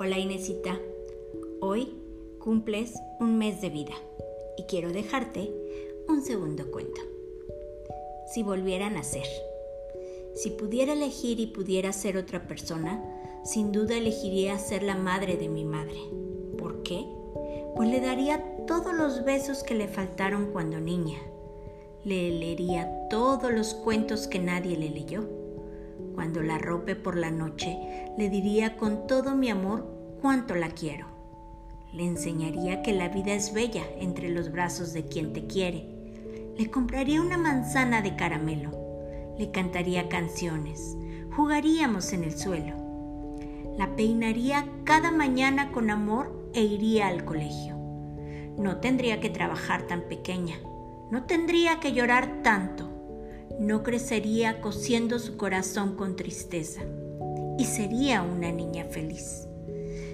Hola Inesita, hoy cumples un mes de vida y quiero dejarte un segundo cuento. Si volviera a nacer, si pudiera elegir y pudiera ser otra persona, sin duda elegiría ser la madre de mi madre. ¿Por qué? Pues le daría todos los besos que le faltaron cuando niña. Le leería todos los cuentos que nadie le leyó cuando la rope por la noche, le diría con todo mi amor cuánto la quiero. Le enseñaría que la vida es bella entre los brazos de quien te quiere. Le compraría una manzana de caramelo. Le cantaría canciones. Jugaríamos en el suelo. La peinaría cada mañana con amor e iría al colegio. No tendría que trabajar tan pequeña. No tendría que llorar tanto no crecería cosiendo su corazón con tristeza y sería una niña feliz.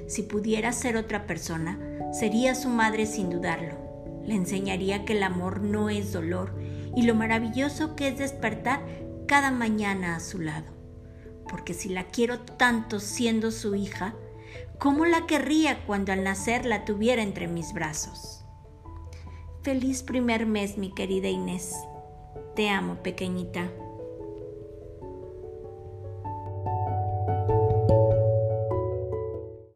Si pudiera ser otra persona, sería su madre sin dudarlo. Le enseñaría que el amor no es dolor y lo maravilloso que es despertar cada mañana a su lado. Porque si la quiero tanto siendo su hija, ¿cómo la querría cuando al nacer la tuviera entre mis brazos? Feliz primer mes, mi querida Inés. Te amo, pequeñita.